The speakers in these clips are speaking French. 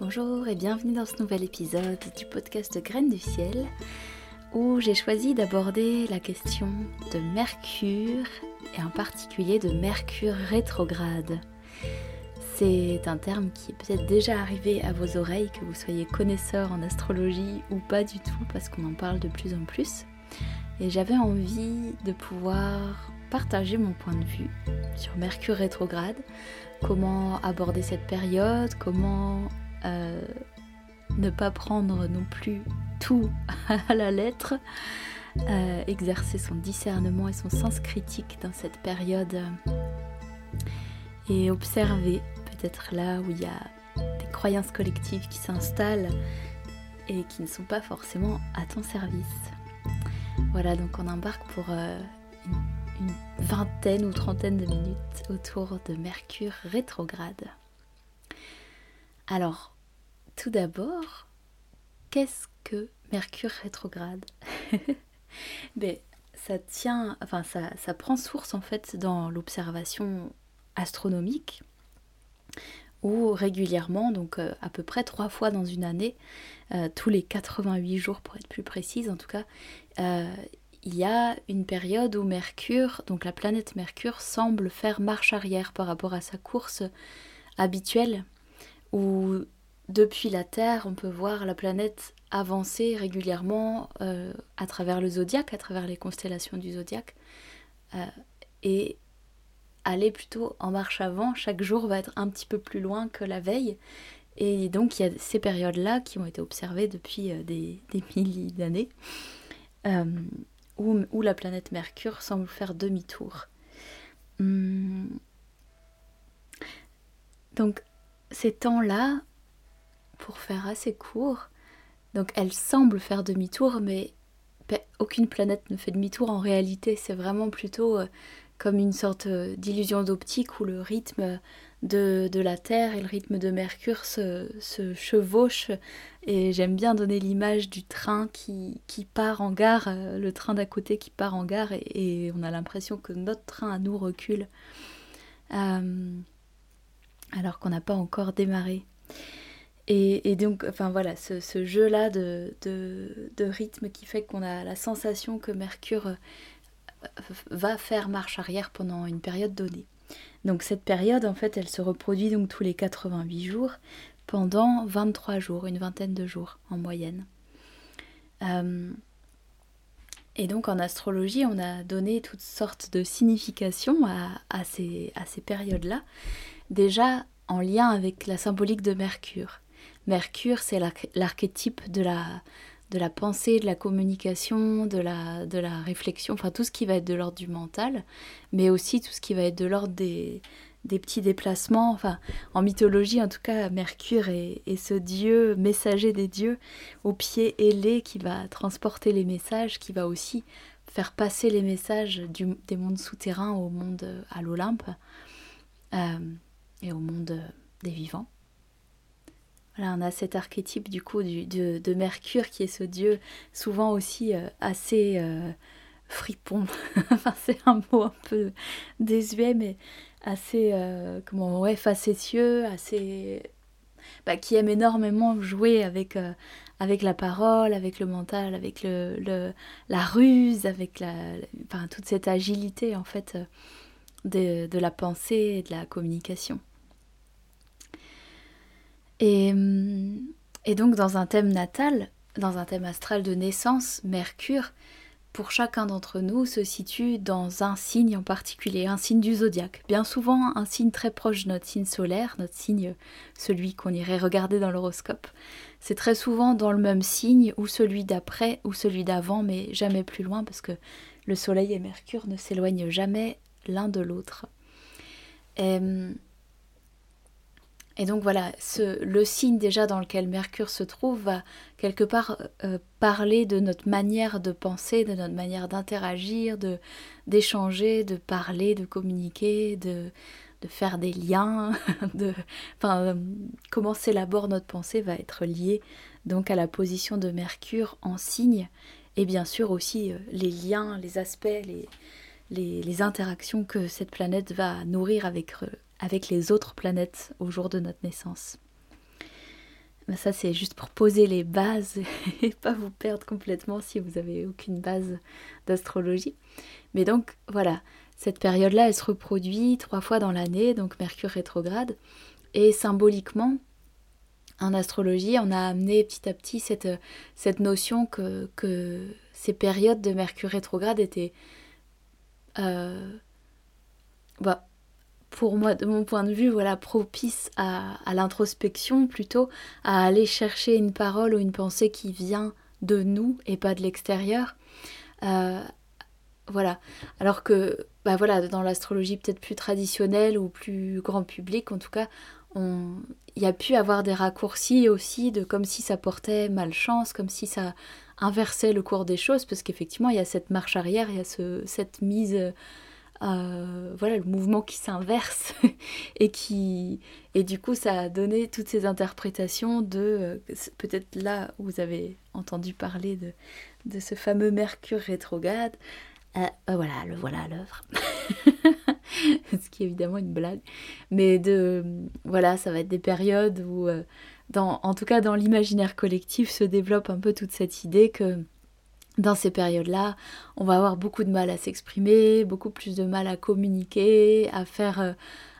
Bonjour et bienvenue dans ce nouvel épisode du podcast Graines du ciel où j'ai choisi d'aborder la question de Mercure et en particulier de Mercure rétrograde. C'est un terme qui est peut-être déjà arrivé à vos oreilles, que vous soyez connaisseur en astrologie ou pas du tout, parce qu'on en parle de plus en plus. Et j'avais envie de pouvoir partager mon point de vue sur Mercure rétrograde, comment aborder cette période, comment euh, ne pas prendre non plus tout à la lettre, euh, exercer son discernement et son sens critique dans cette période et observer peut-être là où il y a des croyances collectives qui s'installent et qui ne sont pas forcément à ton service. Voilà, donc on embarque pour euh, une vingtaine ou trentaine de minutes autour de Mercure rétrograde. Alors, tout d'abord, qu'est-ce que Mercure rétrograde ben, ça tient, enfin ça, ça, prend source en fait dans l'observation astronomique où régulièrement, donc euh, à peu près trois fois dans une année, euh, tous les 88 jours pour être plus précise en tout cas, euh, il y a une période où Mercure, donc la planète Mercure, semble faire marche arrière par rapport à sa course habituelle où depuis la Terre, on peut voir la planète avancer régulièrement euh, à travers le zodiaque, à travers les constellations du zodiaque, euh, et aller plutôt en marche avant. Chaque jour va être un petit peu plus loin que la veille. Et donc il y a ces périodes-là qui ont été observées depuis euh, des, milliers d'années, où, la planète Mercure semble faire demi-tour. Hum. Donc ces temps-là, pour faire assez court, donc elle semble faire demi-tour, mais aucune planète ne fait demi-tour en réalité. C'est vraiment plutôt euh, comme une sorte euh, d'illusion d'optique où le rythme de, la Terre et le rythme de Mercure se, chevauchent. Et j'aime bien donner l'image du train qui, part en gare, euh, le train d'à côté qui part en gare, et, on a l'impression que notre train à nous recule alors qu'on n'a pas encore démarré. Et, donc, enfin voilà, ce, jeu-là de, rythme qui fait qu'on a la sensation que Mercure euh, va faire marche arrière pendant une période donnée. Donc cette période, en fait, elle se reproduit donc tous les 88 jours pendant 23 jours, une vingtaine de jours en moyenne. Euh, et donc en astrologie, on a donné toutes sortes de significations à ces, à ces périodes-là déjà en lien avec la symbolique de Mercure. Mercure, c'est l'archétype de la, de la pensée, de la communication, de la, réflexion, enfin tout ce qui va être de l'ordre du mental, mais aussi tout ce qui va être de l'ordre des, petits déplacements. Enfin, en mythologie, en tout cas, Mercure est, ce dieu messager des dieux au pied ailé qui va transporter les messages, qui va aussi faire passer les messages des mondes souterrains au monde, à l'Olympe. Euh, et au monde euh, des vivants. On a cet archétype du coup de, Mercure qui est ce dieu souvent aussi euh, assez euh, fripon. enfin, c'est un mot un peu désuet, mais assez comment ouais facétieux, assez bah, qui aime énormément jouer avec avec la parole, avec le mental, avec le, la ruse, avec la, enfin, toute cette agilité en fait de, de la pensée et de la communication. Hum, et, donc dans un thème natal, dans un thème astral de naissance, Mercure, pour chacun d'entre nous, se situe dans un signe en particulier, un signe du zodiaque. Bien souvent un signe très proche de notre signe solaire, notre signe, celui qu'on irait regarder dans l'horoscope. C'est très souvent dans le même signe, ou celui d'après, ou celui d'avant, mais jamais plus loin, parce que le Soleil et Mercure ne s'éloignent jamais l'un de l'autre. Hum, et donc voilà, le signe déjà dans lequel Mercure se trouve va quelque part euh, parler de notre manière de penser, de notre manière d'interagir, de d'échanger, de parler, de communiquer, de, de faire des liens, de, enfin, euh, comment s'élabore notre pensée va être lié donc à la position de Mercure en signe. Et bien sûr aussi euh, les liens, les aspects, les, les, les, interactions que cette planète va nourrir avec avec les autres planètes au jour de notre naissance. ça c'est juste pour poser les bases et pas vous perdre complètement si vous avez aucune base d'astrologie. Mais donc voilà, cette période-là, elle se reproduit trois fois dans l'année, donc Mercure rétrograde. Et symboliquement, en astrologie, on a amené petit à petit cette, cette notion que, que ces périodes de Mercure rétrograde étaient, euh, bah, pour moi, de mon point de vue, voilà, propices à, l'introspection plutôt, à aller chercher une parole ou une pensée qui vient de nous et pas de l'extérieur. Euh, voilà. Alors que, bah dans l'astrologie peut-être plus traditionnelle ou plus grand public, en tout cas, il y a pu avoir des raccourcis aussi de comme si ça portait malchance, comme si ça inversait le cours des choses, parce qu'effectivement, il y a cette marche arrière, il y a ce, cette mise, euh, voilà, le mouvement qui s'inverse, et qui, et du coup, ça a donné toutes ces interprétations de, euh, peut-être là, vous avez entendu parler de, de ce fameux Mercure rétrograde, euh, voilà, le voilà l'œuvre. Ce qui est évidemment une blague. Mais de voilà, ça va être des périodes où, dans, en tout cas dans l'imaginaire collectif, se développe un peu toute cette idée que dans ces périodes-là, on va avoir beaucoup de mal à s'exprimer, beaucoup plus de mal à communiquer, à faire, euh,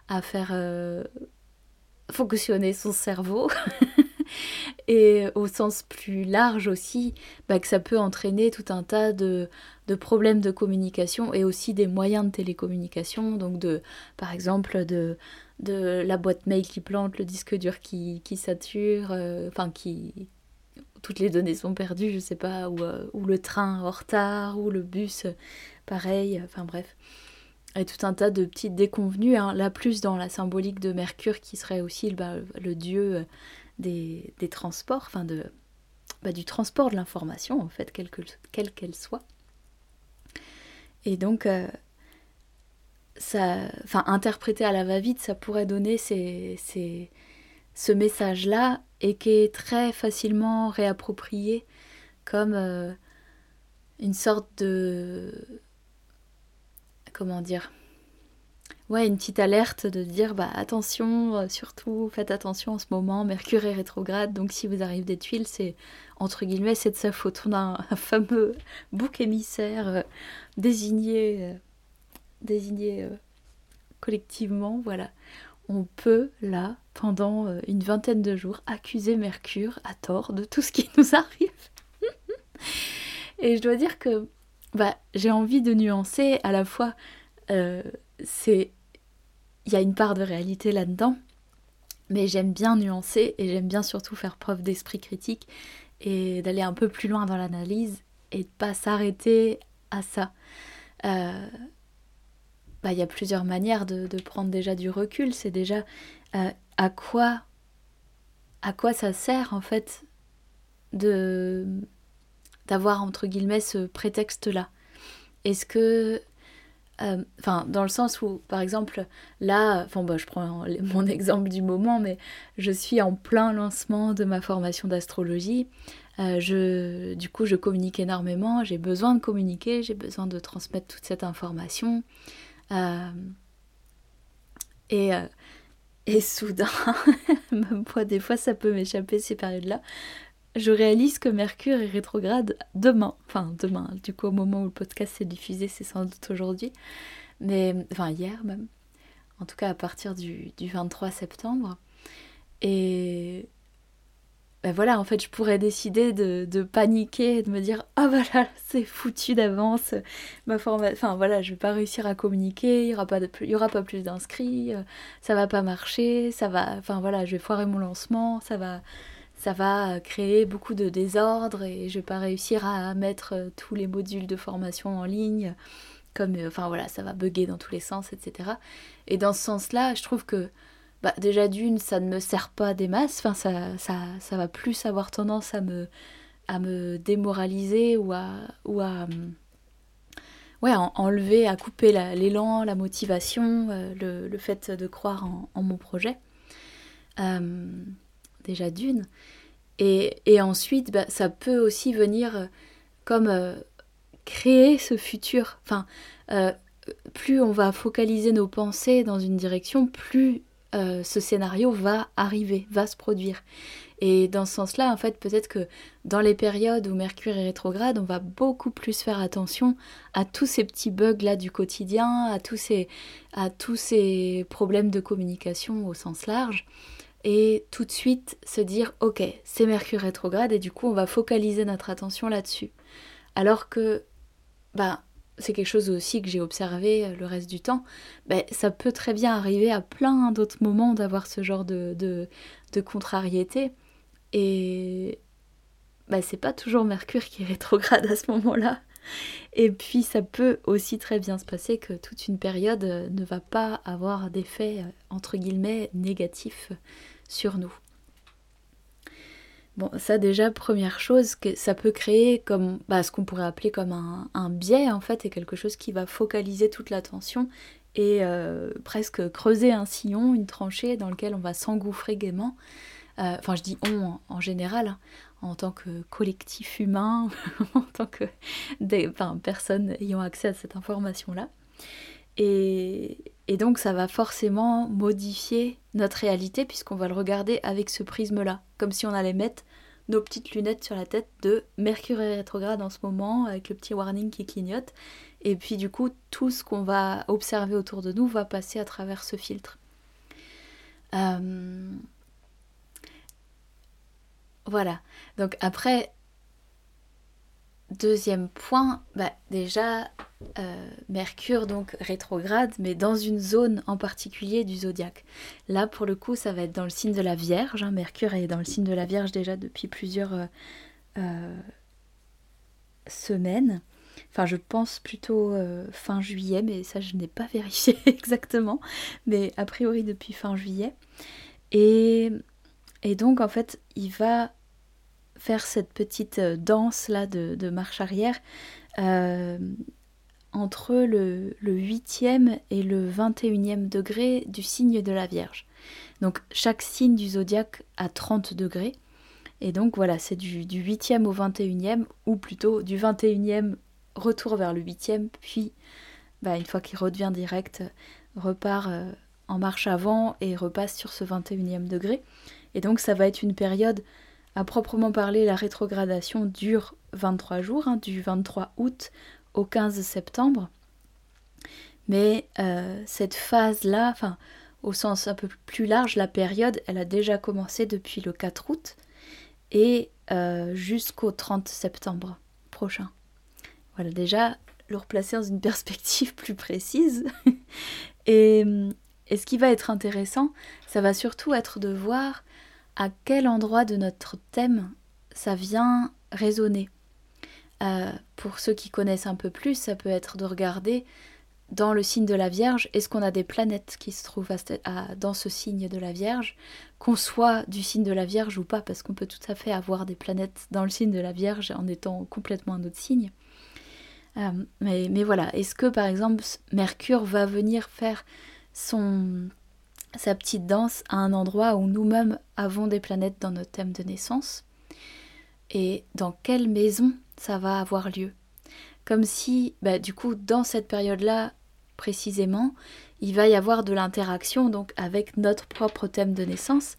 à faire fonctionner son cerveau. et au sens plus large aussi, bah, que ça peut entraîner tout un tas de, de, problèmes de communication et aussi des moyens de télécommunication, donc de, par exemple de, de la boîte mail qui plante, le disque dur qui, qui sature, euh, enfin qui... Toutes les données sont perdues, je sais pas, ou, euh, le train en retard, ou le bus, pareil, enfin bref et tout un tas de petites déconvenues, hein. là plus dans la symbolique de Mercure qui serait aussi bah, le dieu euh, des, transports, enfin de, bah, du transport de l'information en fait, quelle qu'elle soit. Et donc, euh, ça, enfin, interpréter à la va-vite, ça pourrait donner ces, ce message-là et qui est très facilement réapproprié comme euh, une sorte de comment dire ouais, une petite alerte de dire bah attention, euh, surtout faites attention en ce moment, Mercure est rétrograde, donc si vous arrivez des tuiles, c'est entre guillemets c'est de sa faute. On a un, fameux bouc émissaire euh, désigné, désigné collectivement, voilà. On peut là, pendant une vingtaine de jours, accuser Mercure à tort de tout ce qui nous arrive. Et je dois dire que bah, j'ai envie de nuancer à la fois c'est il y a une part de réalité là-dedans, mais j'aime bien nuancer et j'aime bien surtout faire preuve d'esprit critique et d'aller un peu plus loin dans l'analyse et de pas s'arrêter à ça. Euh, bah, il y a plusieurs manières de, prendre déjà du recul. C'est déjà euh, à quoi à quoi ça sert en fait de d'avoir entre guillemets ce prétexte là. Est-ce que euh, enfin, dans le sens où, par exemple, là, enfin, bah, je prends mon exemple du moment, mais je suis en plein lancement de ma formation d'astrologie. Euh, du coup, je communique énormément, j'ai besoin de communiquer, j'ai besoin de transmettre toute cette information. Euh, et, et soudain, même moi, des fois, ça peut m'échapper ces périodes-là je réalise que Mercure est rétrograde demain. Enfin, demain, du coup, au moment où le podcast s'est diffusé, c'est sans doute aujourd'hui. Mais, enfin, hier même. En tout cas, à partir du, 23 septembre. Et ben voilà, en fait, je pourrais décider de, paniquer et de me dire Ah oh, voilà, c'est foutu d'avance, ma formation. Enfin voilà, je vais pas réussir à communiquer, il y aura pas, plus d'inscrits, euh, ça va pas marcher, ça va. Enfin voilà, je vais foirer mon lancement, ça va ça va créer beaucoup de désordre et je vais pas réussir à mettre euh, tous les modules de formation en ligne comme euh, enfin voilà ça va bugger dans tous les sens etc et dans ce sens là je trouve que bah, déjà d'une ça ne me sert pas des masses ça, va plus avoir tendance à me démoraliser ou à ouais enlever à couper l'élan la, motivation euh, le, fait de croire en, mon projet déjà d'une. Et, et, ensuite, bah, ça peut aussi venir euh, comme euh, créer ce futur. Enfin, euh, plus on va focaliser nos pensées dans une direction, plus euh, ce scénario va arriver, va se produire. Et dans ce sens-là, en fait, peut-être que dans les périodes où Mercure est rétrograde, on va beaucoup plus faire attention à tous ces petits bugs-là du quotidien, à tous, ces, à tous ces problèmes de communication au sens large, et tout de suite se dire, ok, c'est Mercure rétrograde, et du coup, on va focaliser notre attention là-dessus. Alors que, bah, c'est quelque chose aussi que j'ai observé euh, le reste du temps, ben, ça peut très bien arriver à plein d'autres moments d'avoir ce genre de, de, contrariété. Et ben, c'est pas toujours Mercure qui est rétrograde à ce moment-là. Et puis ça peut aussi très bien se passer que toute une période euh, ne va pas avoir d'effet euh, entre guillemets négatif sur nous. Bon, ça déjà, première chose, que ça peut créer comme bah, ce qu'on pourrait appeler comme un, biais en fait, et quelque chose qui va focaliser toute l'attention et euh, presque creuser un sillon, une tranchée dans lequel on va s'engouffrer gaiement. Euh, enfin, je dis on en, général, hein, en tant que collectif humain, en tant que des, personnes ayant accès à cette information-là. Et, et donc ça va forcément modifier notre réalité puisqu'on va le regarder avec ce prisme-là, comme si on allait mettre nos petites lunettes sur la tête de Mercure rétrograde en ce moment, avec le petit warning qui clignote. Et puis du coup, tout ce qu'on va observer autour de nous va passer à travers ce filtre. Euh, voilà. Donc après, Deuxième point, bah déjà euh, Mercure donc rétrograde, mais dans une zone en particulier du zodiaque. Là pour le coup, ça va être dans le signe de la Vierge. Hein. Mercure est dans le signe de la Vierge déjà depuis plusieurs euh, euh, semaines. Enfin, je pense plutôt fin juillet, mais ça je n'ai pas vérifié exactement. Mais a priori depuis fin juillet. Et, et donc en fait, il va faire cette petite euh, danse là de, marche arrière euh, entre le, le 8e et le 21e degré du signe de la Vierge. Donc chaque signe du zodiaque a 30 degrés. Et donc voilà, c'est du, 8e au 21e, ou plutôt du 21e retour vers le 8e, puis bah, une fois qu'il redevient direct, repart euh, en marche avant et repasse sur ce 21e degré. Et donc ça va être une période à proprement parler, la rétrogradation dure 23 jours, hein, du 23 août au 15 septembre. Mais euh, cette phase-là, enfin, au sens un peu plus large, la période, elle a déjà commencé depuis le 4 août et euh, jusqu'au 30 septembre prochain. Voilà, déjà, le replacer dans une perspective plus précise. et, et ce qui va être intéressant, ça va surtout être de voir à quel endroit de notre thème ça vient résonner. Euh, pour ceux qui connaissent un peu plus, ça peut être de regarder dans le signe de la Vierge, est-ce qu'on a des planètes qui se trouvent dans ce signe de la Vierge, qu'on soit du signe de la Vierge ou pas, parce qu'on peut tout à fait avoir des planètes dans le signe de la Vierge en étant complètement un autre signe. Euh, mais voilà, est-ce que par exemple Mercure va venir faire son, sa petite danse à un endroit où nous-mêmes avons des planètes dans notre thème de naissance et dans quelle maison ça va avoir lieu. Comme si, bah, du coup, dans cette période-là, précisément, il va y avoir de l'interaction donc avec notre propre thème de naissance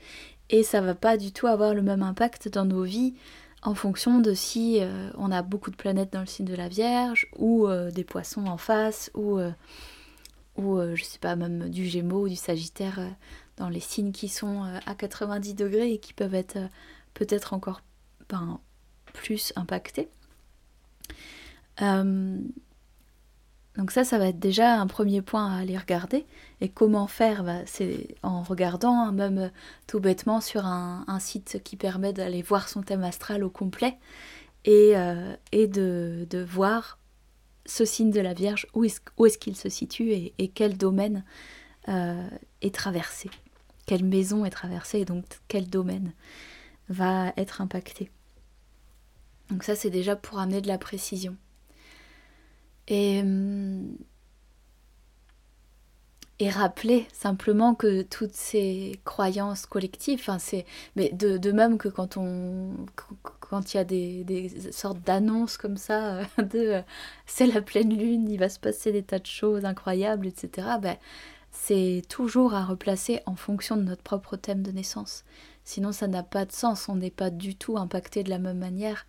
et ça va pas du tout avoir le même impact dans nos vies en fonction de si euh, on a beaucoup de planètes dans le signe de la Vierge ou euh, des poissons en face ou euh, ou euh, je sais pas, même du Gémeaux ou du Sagittaire euh, dans les signes qui sont euh, à 90 degrés et qui peuvent être peut-être encore ben, plus impactés. donc ça, ça va être déjà un premier point à aller regarder. Et comment faire? Bah, C'est en regardant, hein, même tout bêtement, sur un, site qui permet d'aller voir son thème astral au complet et, et de, de, voir ce signe de la Vierge, où est-ce qu'il se situe et, quel domaine euh, est traversé, quelle maison est traversée et donc quel domaine va être impacté. Donc ça c'est déjà pour amener de la précision. Et, hum, et rappeler simplement que toutes ces croyances collectives, enfin c'est, mais de, de, même que quand on, quand il y a des, des sortes d'annonces comme ça, euh, de euh, c'est la pleine lune, il va se passer des tas de choses incroyables, etc. Ben, c'est toujours à replacer en fonction de notre propre thème de naissance. Sinon, ça n'a pas de sens, on n'est pas du tout impacté de la même manière,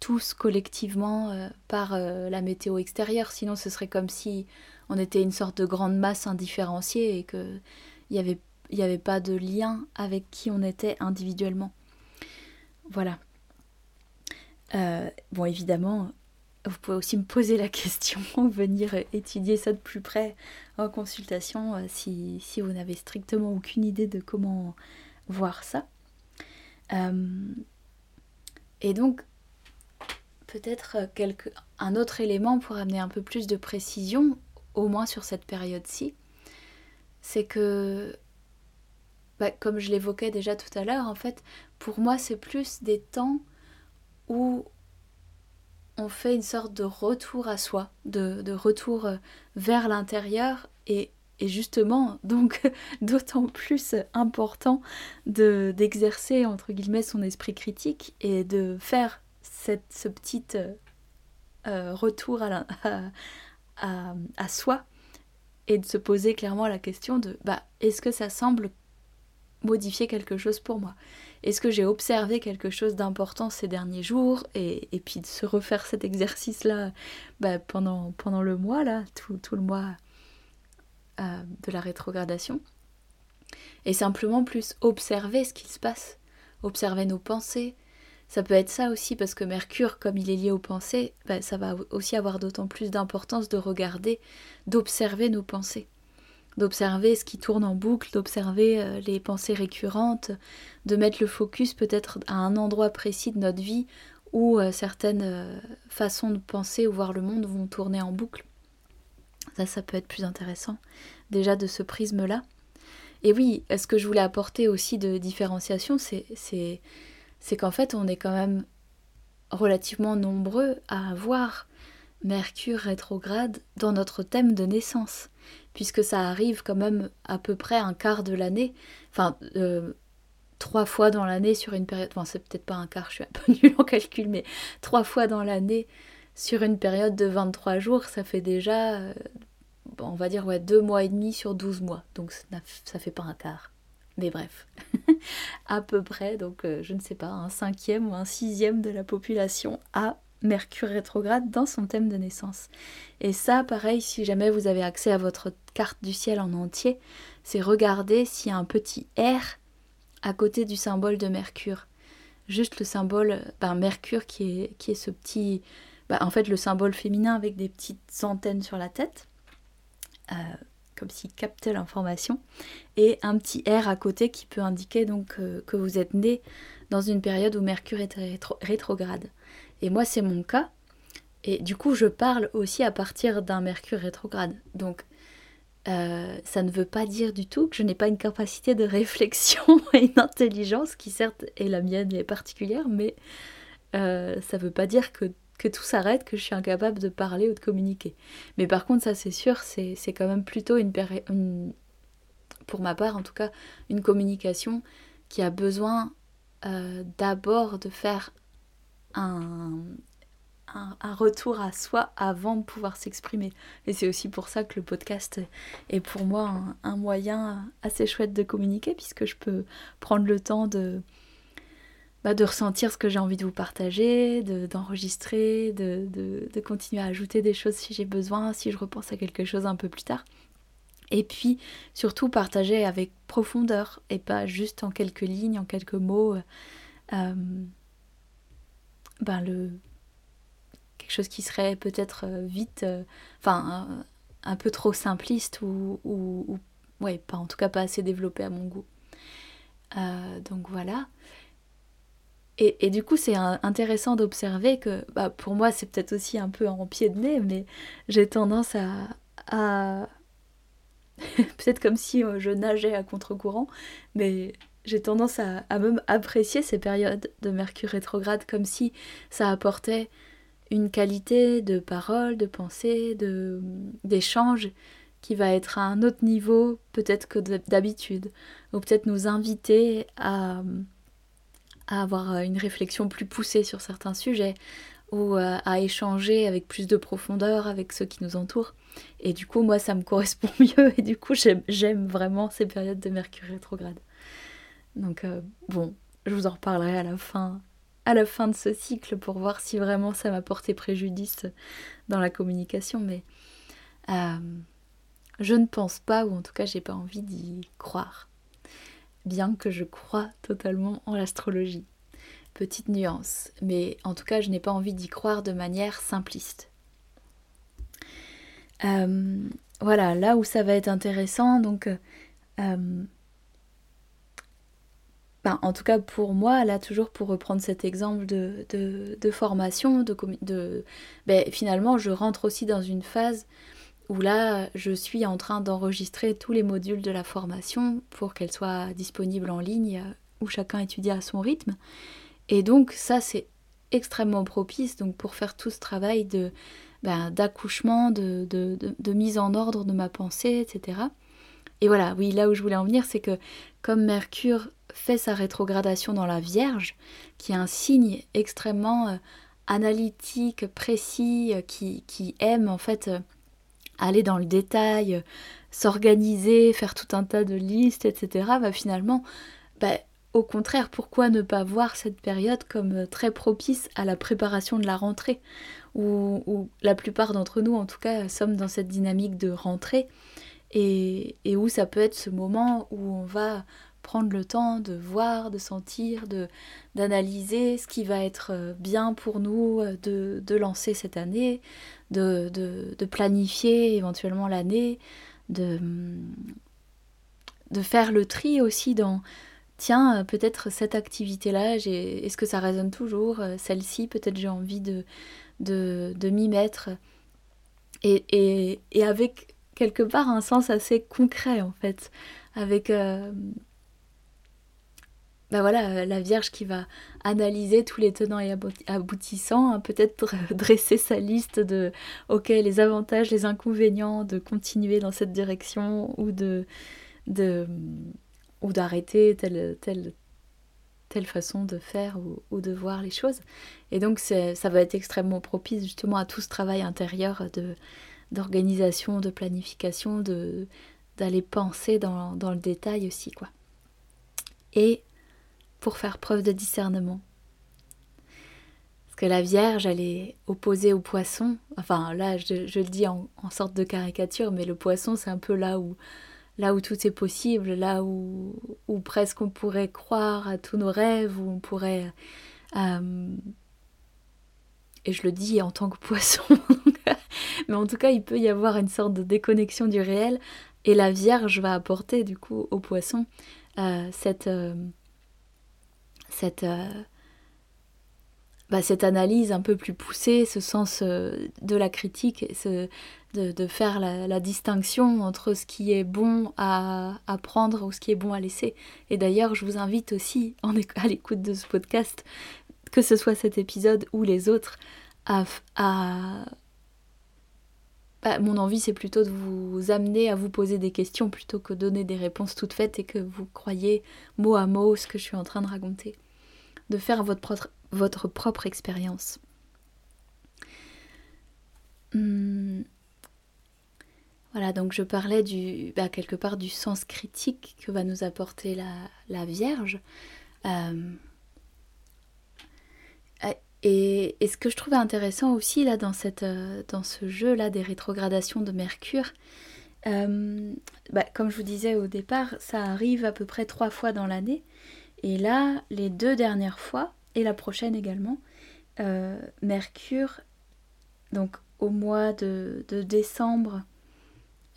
tous collectivement, euh, par euh, la météo extérieure. Sinon, ce serait comme si on était une sorte de grande masse indifférenciée et qu'il n'y avait, y avait pas de lien avec qui on était individuellement. Voilà. Euh, bon, évidemment, vous pouvez aussi me poser la question, venir étudier ça de plus près en consultation euh, si, vous n'avez strictement aucune idée de comment voir ça. Et donc, peut-être un autre élément pour amener un peu plus de précision, au moins sur cette période-ci, c'est que, bah, comme je l'évoquais déjà tout à l'heure, en fait, pour moi, c'est plus des temps où on fait une sorte de retour à soi, de, retour euh, vers l'intérieur et, justement donc d'autant plus important de d'exercer entre guillemets son esprit critique et de faire cette, ce petit euh, euh, retour à, à, à, soi et de se poser clairement la question de bah est-ce que ça semble modifier quelque chose pour moi? Est-ce que j'ai observé quelque chose d'important ces derniers jours et, puis de se refaire cet exercice-là bah, pendant, pendant le mois, là, tout, tout le mois euh, de la rétrogradation? Et simplement plus observer ce qui se passe, observer nos pensées. Ça peut être ça aussi parce que Mercure, comme il est lié aux pensées, bah, ça va aussi avoir d'autant plus d'importance de regarder, d'observer nos pensées d'observer ce qui tourne en boucle, d'observer euh, les pensées récurrentes, de mettre le focus peut-être à un endroit précis de notre vie où euh, certaines euh, façons de penser ou voir le monde vont tourner en boucle. Ça, ça peut être plus intéressant déjà de ce prisme-là. Et oui, ce que je voulais apporter aussi de différenciation, c'est, c'est, qu'en fait, on est quand même relativement nombreux à avoir Mercure rétrograde dans notre thème de naissance puisque ça arrive quand même à peu près un quart de l'année, enfin euh, trois fois dans l'année sur une période, enfin c'est peut-être pas un quart, je suis un peu nulle en calcul, mais trois fois dans l'année sur une période de 23 jours, ça fait déjà, euh, on va dire, ouais, deux mois et demi sur 12 mois, donc ça fait pas un quart. Mais bref, à peu près, donc euh, je ne sais pas, un cinquième ou un sixième de la population a Mercure rétrograde dans son thème de naissance. Et ça, pareil, si jamais vous avez accès à votre carte du ciel en entier, c'est regarder s'il y a un petit R à côté du symbole de Mercure. Juste le symbole, ben, Mercure qui est, ce petit, ben, en fait le symbole féminin avec des petites antennes sur la tête, euh, comme s'il captait l'information, et un petit R à côté qui peut indiquer donc euh, que vous êtes né dans une période où Mercure est rétrograde. Et moi, c'est mon cas. Et du coup, je parle aussi à partir d'un Mercure rétrograde. Donc, euh, ça ne veut pas dire du tout que je n'ai pas une capacité de réflexion et une intelligence qui certes est la mienne et particulière, mais euh, ça ne veut pas dire que, que tout s'arrête, que je suis incapable de parler ou de communiquer. Mais par contre, ça c'est sûr, c'est quand même plutôt une, une, pour ma part en tout cas, une communication qui a besoin euh, d'abord de faire un, un, retour à soi avant de pouvoir s'exprimer. Et c'est aussi pour ça que le podcast est pour moi un, moyen assez chouette de communiquer, puisque je peux prendre le temps de, bah, de ressentir ce que j'ai envie de vous partager, d'enregistrer, de, de, de, continuer à ajouter des choses si j'ai besoin, si je repense à quelque chose un peu plus tard. Et puis surtout partager avec profondeur et pas juste en quelques lignes, en quelques mots. Euh, ben le quelque chose qui serait peut-être euh, vite, euh, enfin un, peu trop simpliste ou, ou, ouais, pas en tout cas pas assez développé à mon goût. Euh, donc voilà. Et, du coup, c'est intéressant d'observer que, bah, pour moi, c'est peut-être aussi un peu en pied de nez, mais j'ai tendance à, à... peut-être comme si je nageais à contre-courant, mais j'ai tendance à, même apprécier ces périodes de Mercure rétrograde comme si ça apportait une qualité de parole, de pensée, de d'échange qui va être à un autre niveau peut-être que d'habitude, ou peut-être nous inviter à, à, avoir une réflexion plus poussée sur certains sujets, ou à, échanger avec plus de profondeur avec ceux qui nous entourent. Et du coup, moi, ça me correspond mieux et du coup, j'aime vraiment ces périodes de Mercure rétrograde. Donc, euh, bon, je vous en reparlerai à la fin à la fin de ce cycle pour voir si vraiment ça m'a porté préjudice dans la communication, mais euh, je ne pense pas, ou en tout cas j'ai pas envie d'y croire, bien que je crois totalement en l'astrologie. Petite nuance, mais en tout cas je n'ai pas envie d'y croire de manière simpliste. Euh, voilà, là où ça va être intéressant, donc euh, ben, en tout cas pour moi, là toujours pour reprendre cet exemple de, formation, de, de ben, finalement je rentre aussi dans une phase où là je suis en train d'enregistrer tous les modules de la formation pour qu'elle soit disponible en ligne, où chacun étudie à son rythme. Et donc ça c'est extrêmement propice donc pour faire tout ce travail ben, d'accouchement, de, de, mise en ordre de ma pensée, etc. Et voilà, oui, là où je voulais en venir, c'est que comme Mercure fait sa rétrogradation dans la Vierge, qui est un signe extrêmement euh, analytique, précis, euh, qui, qui, aime en fait euh, aller dans le détail, s'organiser, faire tout un tas de listes, etc., bah, finalement, bah, au contraire, pourquoi ne pas voir cette période comme très propice à la préparation de la rentrée, où, la plupart d'entre nous, en tout cas, sommes dans cette dynamique de rentrée, et où ça peut être ce moment où on va prendre le temps de voir, de sentir, de d'analyser ce qui va être euh, bien pour nous euh, de, de lancer cette année, de, de, planifier éventuellement l'année, de, de faire le tri aussi dans tiens, peut-être cette activité-là, est-ce que ça résonne toujours Celle-ci, peut-être j'ai envie de, de, de m'y mettre. Et, et, et, avec quelque part un sens assez concret en fait, avec euh, bah voilà, la Vierge qui va analyser tous les tenants et aboutissants, hein, peut-être dresser sa liste de ok les avantages, les inconvénients de continuer dans cette direction ou de, de d'arrêter telle, façon de faire ou, de voir les choses. Et donc ça va être extrêmement propice justement à tout ce travail intérieur d'organisation, de planification, de d'aller penser dans, dans le détail aussi quoi. Et pour faire preuve de discernement. Parce que la Vierge, elle est opposée au poisson. Enfin, là, je, le dis en, sorte de caricature, mais le poisson, c'est un peu là où, tout est possible, là où, où presque on pourrait croire à tous nos rêves, où on pourrait... Euh, et je le dis en tant que poisson, mais en tout cas, il peut y avoir une sorte de déconnexion du réel, et la Vierge va apporter du coup au poisson euh, cette... Euh, cette, euh, bah, cette analyse un peu plus poussée, ce sens euh, de la critique, ce, de, de, faire la, distinction entre ce qui est bon à, à, prendre ou ce qui est bon à laisser. Et d'ailleurs, je vous invite aussi, en, à l'écoute de ce podcast, que ce soit cet épisode ou les autres, à... à bah, mon envie, c'est plutôt de vous amener à vous poser des questions plutôt que donner des réponses toutes faites et que vous croyez mot à mot ce que je suis en train de raconter de faire votre propre, expérience. Hmm. Voilà, donc je parlais du, bah, quelque part du sens critique que va nous apporter la, la Vierge. Euh, et, ce que je trouvais intéressant aussi là dans, cette, euh, dans ce jeu là des rétrogradations de Mercure, euh, bah, comme je vous disais au départ, ça arrive à peu près trois fois dans l'année. Et là, les deux dernières fois, et la prochaine également, euh, Mercure, donc au mois de, décembre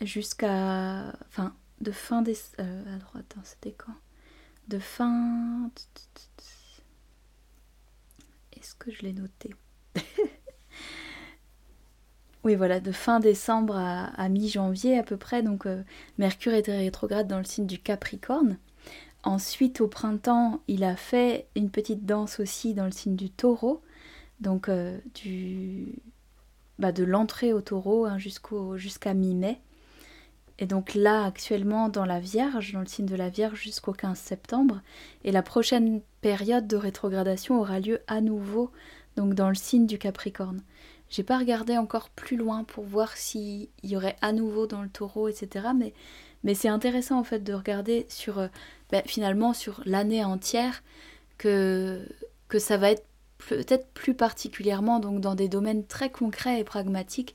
jusqu'à. Enfin, de fin décembre. Euh, alors attends, c'était quand? De fin. Est-ce que je l'ai noté Oui, voilà, de fin décembre à, mi-janvier à peu près. Donc, euh, Mercure était rétrograde dans le signe du Capricorne. Ensuite, au printemps, il a fait une petite danse aussi dans le signe du taureau, donc euh, du, bah, de l'entrée au taureau hein, jusqu'à mi-mai. Et donc là, actuellement, dans la Vierge, dans le signe de la Vierge jusqu'au 15 septembre. Et la prochaine période de rétrogradation aura lieu à nouveau donc dans le signe du Capricorne. J'ai pas regardé encore plus loin pour voir s'il y aurait à nouveau dans le taureau, etc. Mais, mais c'est intéressant en fait de regarder sur euh, ben, finalement sur l'année entière que, que ça va être peut-être plus particulièrement donc dans des domaines très concrets et pragmatiques,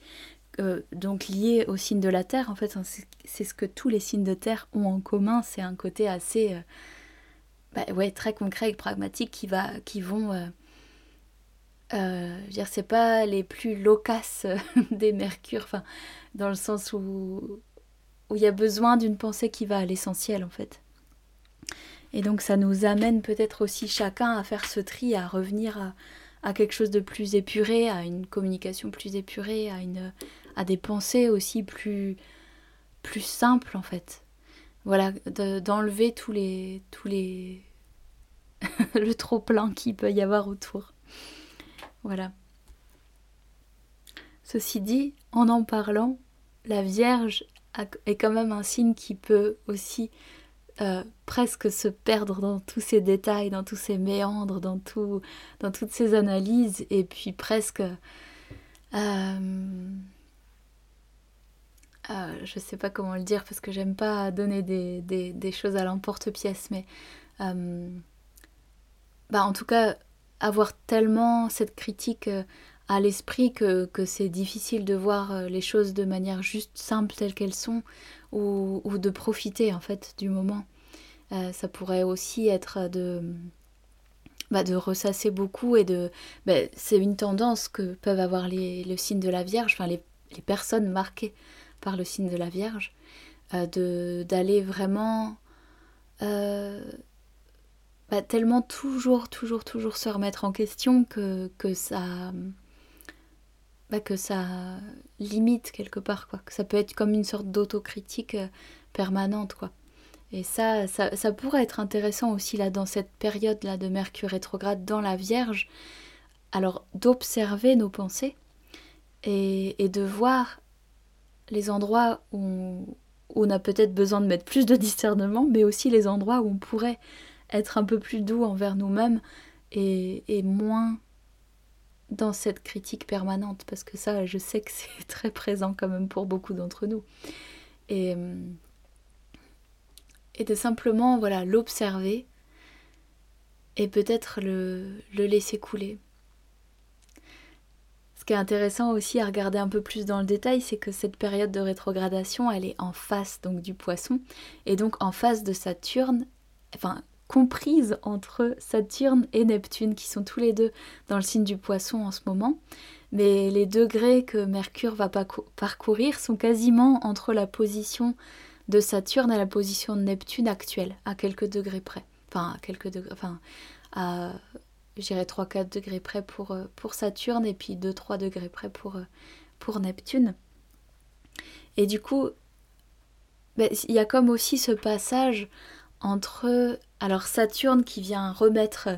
euh, donc liés au signe de la Terre. En fait, hein, c'est ce que tous les signes de Terre ont en commun. C'est un côté assez, euh, bah, ouais, très concret et pragmatique qui va, qui vont, euh, je veux dire, c'est pas les plus loquaces des Mercures, enfin, dans le sens où où il y a besoin d'une pensée qui va à l'essentiel en fait. Et donc ça nous amène peut-être aussi chacun à faire ce tri, à revenir à, quelque chose de plus épuré, à une communication plus épurée, à, une, à des pensées aussi plus, plus simples en fait. Voilà, d'enlever tous les, tous les le trop plein qu'il peut y avoir autour. Voilà. Ceci dit, en en parlant, la Vierge est quand même un signe qui peut aussi euh, presque se perdre dans tous ces détails, dans tous ces méandres, dans, tout, dans toutes ces analyses, et puis presque... Euh, euh, je sais pas comment le dire parce que j'aime pas donner des, des, choses à l'emporte-pièce, mais bah en tout cas avoir tellement cette critique à l'esprit que, que c'est difficile de voir les choses de manière juste simple telles qu'elles sont ou, ou, de profiter en fait du moment. Euh, ça pourrait aussi être de, bah, de ressasser beaucoup et de... Bah, c'est une tendance que peuvent avoir les, le signe de la Vierge, enfin les, les, personnes marquées par le signe de la Vierge, euh, d'aller vraiment... Euh, bah, tellement toujours, toujours, toujours se remettre en question que, que ça... Bah, que ça limite quelque part, quoi. Que ça peut être comme une sorte d'autocritique permanente, quoi. Et ça, ça, pourrait être intéressant aussi là dans cette période là de Mercure rétrograde dans la Vierge. Alors d'observer nos pensées et, de voir les endroits où on, a peut-être besoin de mettre plus de discernement, mais aussi les endroits où on pourrait être un peu plus doux envers nous-mêmes et, moins dans cette critique permanente, parce que ça, je sais que c'est très présent quand même pour beaucoup d'entre nous. Et et de simplement voilà l'observer et peut-être le, laisser couler. Qui est intéressant aussi à regarder un peu plus dans le détail, c'est que cette période de rétrogradation, elle est en face donc du poisson et donc en face de Saturne, enfin comprise entre Saturne et Neptune qui sont tous les deux dans le signe du poisson en ce moment. Mais les degrés que Mercure va parcourir sont quasiment entre la position de Saturne à la position de Neptune actuelle, à quelques degrés près. Enfin, à quelques degrés, enfin, à, j'irais 3-4 degrés près pour, euh, pour Saturne et puis 2-3 degrés près pour, euh, pour Neptune. Et du coup, ben, il y a comme aussi ce passage entre alors Saturne qui vient remettre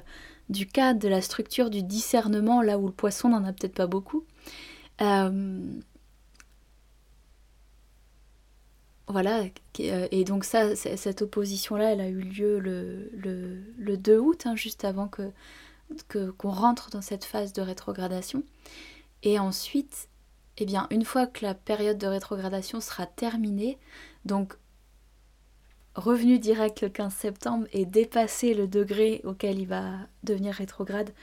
du cadre, de la structure, du discernement, là où le poisson n'en a peut-être pas beaucoup. Euh, Voilà, et donc ça, cette opposition-là, elle a eu lieu le, le, 2 août, hein, juste avant que qu'on rentre dans cette phase de rétrogradation. Et ensuite, eh bien, une fois que la période de rétrogradation sera terminée, donc revenu direct le 15 septembre et dépasser le degré auquel il va devenir rétrograde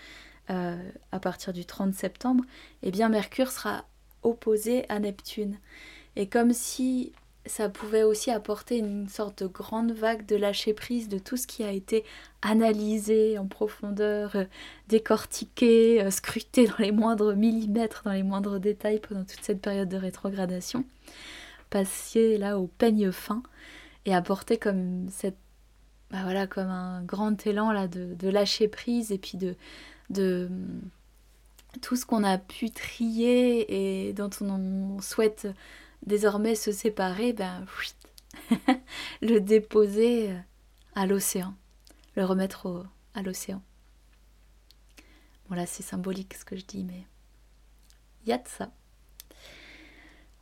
euh, à partir du 30 septembre, eh bien Mercure sera opposé à Neptune. Et comme si ça pouvait aussi apporter une sorte de grande vague de lâcher prise de tout ce qui a été analysé en profondeur, euh, décortiqué, euh, scruté dans les moindres millimètres, dans les moindres détails pendant toute cette période de rétrogradation, passer là au peigne fin et apporter comme cette bah voilà comme un grand élan de, lâcher prise et puis de, de tout ce qu'on a pu trier et dont on souhaite désormais se séparer, ben, le déposer euh, à l'océan, le remettre à l'océan. Bon là c'est symbolique ce que je dis, mais il y a de ça.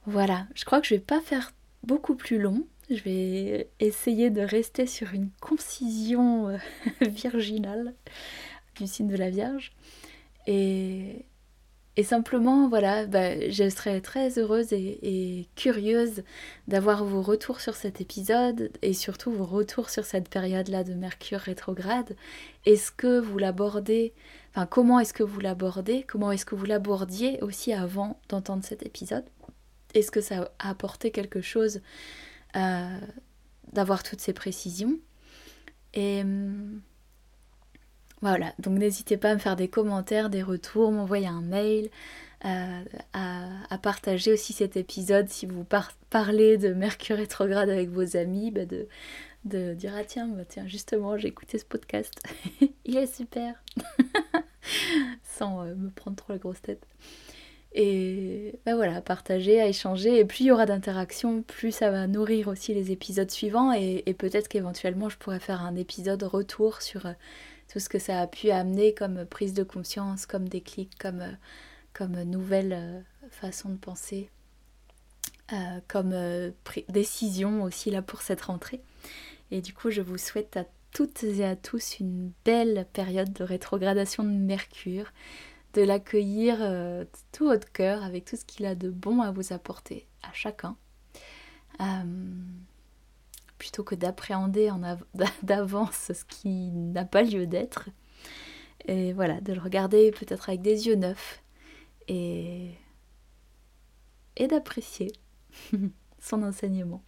Voilà, je crois que je vais pas faire beaucoup plus long. Je vais essayer de rester sur une concision euh, virginale du signe de la Vierge. Et, et simplement, voilà, bah, je serais très heureuse et, curieuse d'avoir vos retours sur cet épisode et surtout vos retours sur cette période-là de Mercure rétrograde. Est-ce que vous l'abordez, enfin comment est-ce que vous l'abordez, comment est-ce que vous l'abordiez aussi avant d'entendre cet épisode? Est-ce que ça a apporté quelque chose euh, d'avoir toutes ces précisions? Et hum, voilà, donc n'hésitez pas à me faire des commentaires, des retours, m'envoyer un mail, euh, à, partager aussi cet épisode si vous parlez de Mercure rétrograde avec vos amis, bah de, de dire ah tiens, bah tiens justement j'ai écouté ce podcast, il est super, sans euh, me prendre trop la grosse tête. Et bah voilà, partager, à échanger, et plus il y aura d'interactions, plus ça va nourrir aussi les épisodes suivants, et, et peut-être qu'éventuellement je pourrais faire un épisode retour sur euh, tout ce que ça a pu amener comme prise de conscience, comme déclic, comme, euh, nouvelle euh, façon de penser, euh, comme décision aussi là pour cette rentrée. Et du coup, je vous souhaite à toutes et à tous une belle période de rétrogradation de Mercure, de l'accueillir tout votre cœur avec tout ce qu'il a de bon à vous apporter à chacun plutôt que d'appréhender d'avance ce qui n'a pas lieu d'être. Et voilà, de le regarder peut-être avec des yeux neufs et, d'apprécier son enseignement.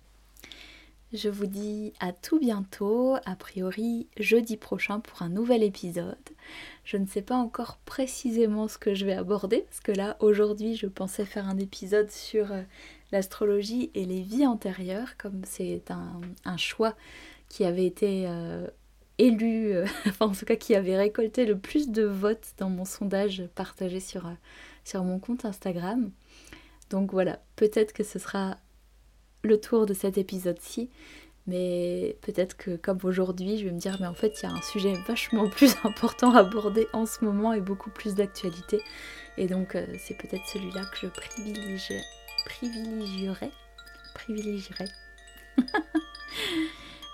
Je vous dis à tout bientôt, a priori jeudi prochain pour un nouvel épisode. Je ne sais pas encore précisément ce que je vais aborder, parce que là aujourd'hui je pensais faire un épisode sur euh, l'astrologie et les vies antérieures, comme c'est un, choix qui avait été euh, élu, euh, enfin en tout cas qui avait récolté le plus de votes dans mon sondage partagé sur, euh, sur mon compte Instagram. Donc voilà, peut-être que ce sera le tour de cet épisode-ci, mais peut-être que comme aujourd'hui, je vais me dire, mais en fait, il y a un sujet vachement plus important à aborder en ce moment et beaucoup plus d'actualité. Et donc, c'est peut-être celui-là que je privilégie privilégierais. Privilégierais.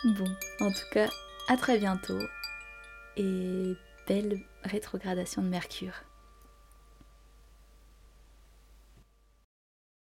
bon, en tout cas, à très bientôt et belle rétrogradation de Mercure.